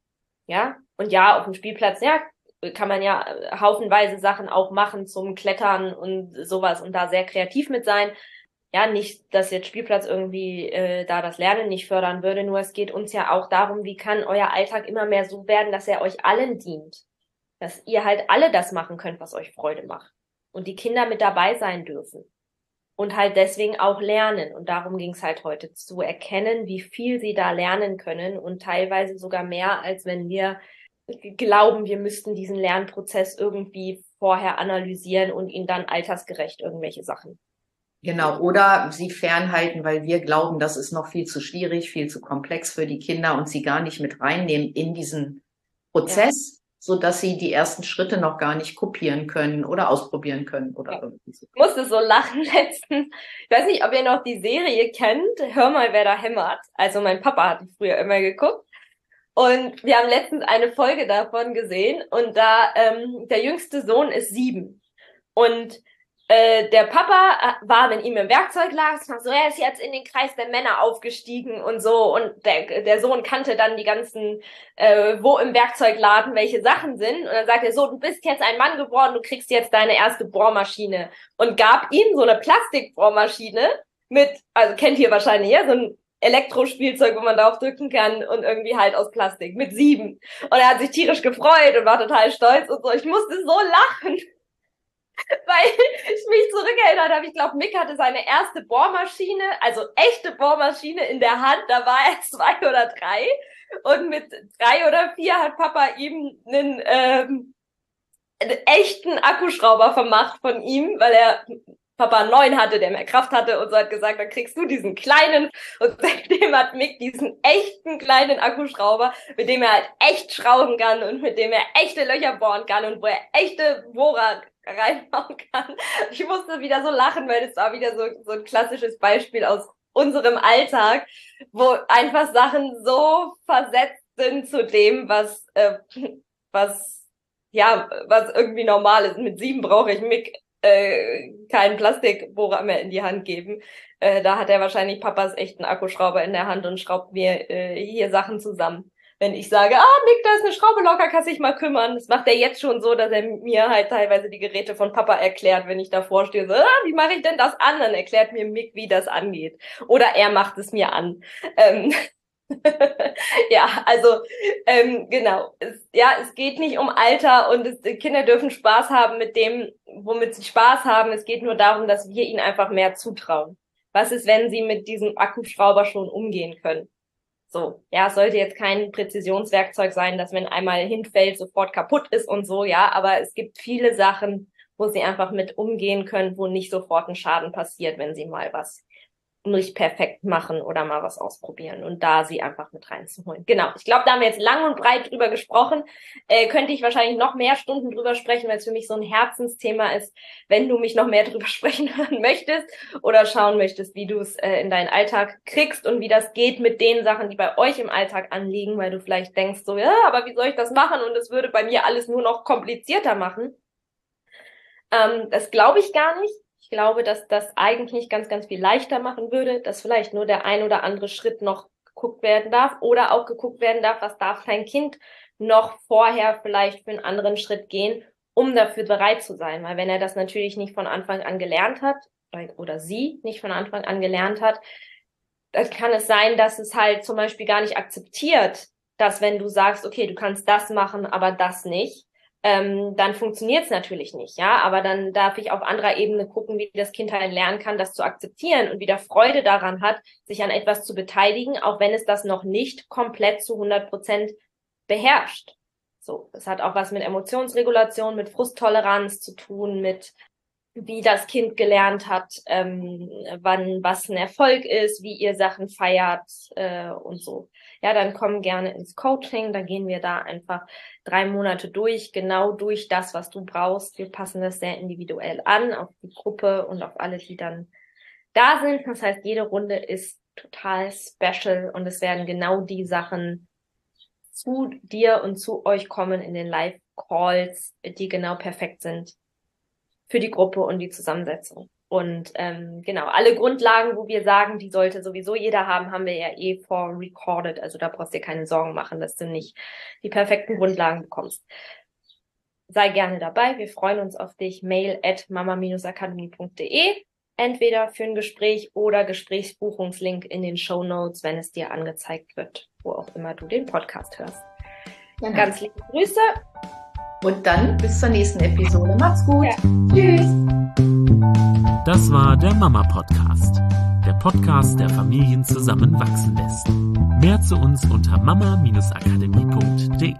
Ja? Und ja, auf dem Spielplatz, ja, kann man ja haufenweise Sachen auch machen zum Klettern und sowas und da sehr kreativ mit sein. ja, nicht, dass jetzt Spielplatz irgendwie äh, da das Lernen nicht fördern würde, nur es geht uns ja auch darum, wie kann euer Alltag immer mehr so werden, dass er euch allen dient. Dass ihr halt alle das machen könnt, was euch Freude macht. Und die Kinder mit dabei sein dürfen. Und halt deswegen auch lernen. Und darum ging es halt heute zu erkennen, wie viel sie da lernen können und teilweise sogar mehr, als wenn wir glauben, wir müssten diesen Lernprozess irgendwie vorher analysieren und ihn dann altersgerecht irgendwelche Sachen Genau, oder sie fernhalten, weil wir glauben, das ist noch viel zu schwierig, viel zu komplex für die Kinder und sie gar nicht mit reinnehmen in diesen Prozess, ja. so dass sie die ersten Schritte noch gar nicht kopieren können oder ausprobieren können oder ja. irgendwie so. Ich musste so lachen *laughs* letztens. Ich weiß nicht, ob ihr noch die Serie kennt. Hör mal, wer da hämmert. Also mein Papa hat die früher immer geguckt. Und wir haben letztens eine Folge davon gesehen und da ähm, der jüngste Sohn ist sieben. Und äh, der Papa äh, war mit ihm im Werkzeugladen, so, er ist jetzt in den Kreis der Männer aufgestiegen und so. Und der, der Sohn kannte dann die ganzen, äh, wo im Werkzeugladen welche Sachen sind. Und dann sagt er so, du bist jetzt ein Mann geworden, du kriegst jetzt deine erste Bohrmaschine. Und gab ihm so eine Plastikbohrmaschine mit, also kennt ihr wahrscheinlich, ja, so ein Elektrospielzeug, wo man drauf drücken kann und irgendwie halt aus Plastik mit sieben. Und er hat sich tierisch gefreut und war total stolz und so. Ich musste so lachen *laughs* weil ich mich zurückerinnert habe. Ich glaube, Mick hatte seine erste Bohrmaschine, also echte Bohrmaschine in der Hand. Da war er *laughs* zwei oder drei. Und mit drei oder vier hat Papa ihm einen, ähm, einen echten Akkuschrauber vermacht von ihm, weil er Papa neuen hatte, der mehr Kraft hatte und so hat gesagt, dann kriegst du diesen kleinen *laughs* und seitdem hat Mick diesen echten kleinen Akkuschrauber, mit dem er halt echt schrauben kann und mit dem er echte Löcher bohren kann und wo er echte Bohrer reinbauen kann. Ich musste wieder so lachen, weil das war wieder so, so ein klassisches Beispiel aus unserem Alltag, wo einfach Sachen so versetzt sind zu dem, was, äh, was, ja, was irgendwie normal ist. Mit sieben brauche ich Mick äh, keinen Plastikbohrer mehr in die Hand geben. Äh, da hat er wahrscheinlich Papas echten Akkuschrauber in der Hand und schraubt mir äh, hier Sachen zusammen wenn ich sage, ah, Nick, da ist eine Schraube locker, kann sich mal kümmern. Das macht er jetzt schon so, dass er mir halt teilweise die Geräte von Papa erklärt, wenn ich davor stehe. So, ah, wie mache ich denn das an? Dann erklärt mir Mick, wie das angeht. Oder er macht es mir an. Ähm, *laughs* ja, also ähm, genau. Es, ja, es geht nicht um Alter und es, Kinder dürfen Spaß haben mit dem, womit sie Spaß haben. Es geht nur darum, dass wir ihnen einfach mehr zutrauen. Was ist, wenn sie mit diesem Akkuschrauber schon umgehen können? So, ja, es sollte jetzt kein Präzisionswerkzeug sein, dass wenn einmal hinfällt, sofort kaputt ist und so, ja, aber es gibt viele Sachen, wo sie einfach mit umgehen können, wo nicht sofort ein Schaden passiert, wenn sie mal was nicht perfekt machen oder mal was ausprobieren und da sie einfach mit reinzuholen. Genau. Ich glaube, da haben wir jetzt lang und breit drüber gesprochen. Äh, könnte ich wahrscheinlich noch mehr Stunden drüber sprechen, weil es für mich so ein Herzensthema ist. Wenn du mich noch mehr drüber *laughs* sprechen hören möchtest oder schauen möchtest, wie du es äh, in deinen Alltag kriegst und wie das geht mit den Sachen, die bei euch im Alltag anliegen, weil du vielleicht denkst so, ja, aber wie soll ich das machen? Und es würde bei mir alles nur noch komplizierter machen. Ähm, das glaube ich gar nicht ich glaube, dass das eigentlich ganz, ganz viel leichter machen würde, dass vielleicht nur der ein oder andere Schritt noch geguckt werden darf oder auch geguckt werden darf, was darf dein Kind noch vorher vielleicht für einen anderen Schritt gehen, um dafür bereit zu sein. Weil wenn er das natürlich nicht von Anfang an gelernt hat oder sie nicht von Anfang an gelernt hat, dann kann es sein, dass es halt zum Beispiel gar nicht akzeptiert, dass wenn du sagst, okay, du kannst das machen, aber das nicht, ähm, dann funktioniert es natürlich nicht, ja. Aber dann darf ich auf anderer Ebene gucken, wie das Kind halt lernen kann, das zu akzeptieren und wieder Freude daran hat, sich an etwas zu beteiligen, auch wenn es das noch nicht komplett zu 100 Prozent beherrscht. So, das hat auch was mit Emotionsregulation, mit Frusttoleranz zu tun, mit wie das Kind gelernt hat, ähm, wann was ein Erfolg ist, wie ihr Sachen feiert äh, und so. Ja, dann komm gerne ins Coaching, dann gehen wir da einfach drei Monate durch, genau durch das, was du brauchst. Wir passen das sehr individuell an auf die Gruppe und auf alle, die dann da sind. Das heißt, jede Runde ist total special und es werden genau die Sachen zu dir und zu euch kommen in den Live-Calls, die genau perfekt sind für die Gruppe und die Zusammensetzung. Und ähm, genau, alle Grundlagen, wo wir sagen, die sollte sowieso jeder haben, haben wir ja eh vor-recorded. Also da brauchst du dir keine Sorgen machen, dass du nicht die perfekten Grundlagen bekommst. Sei gerne dabei. Wir freuen uns auf dich. Mail at mama-akademie.de entweder für ein Gespräch oder Gesprächsbuchungslink in den Show Notes, wenn es dir angezeigt wird, wo auch immer du den Podcast hörst. Genau. Ganz liebe Grüße. Und dann bis zur nächsten Episode. Macht's gut. Ja. Tschüss. Das war der Mama Podcast. Der Podcast, der Familien zusammenwachsen lässt. Mehr zu uns unter mama-akademie.de.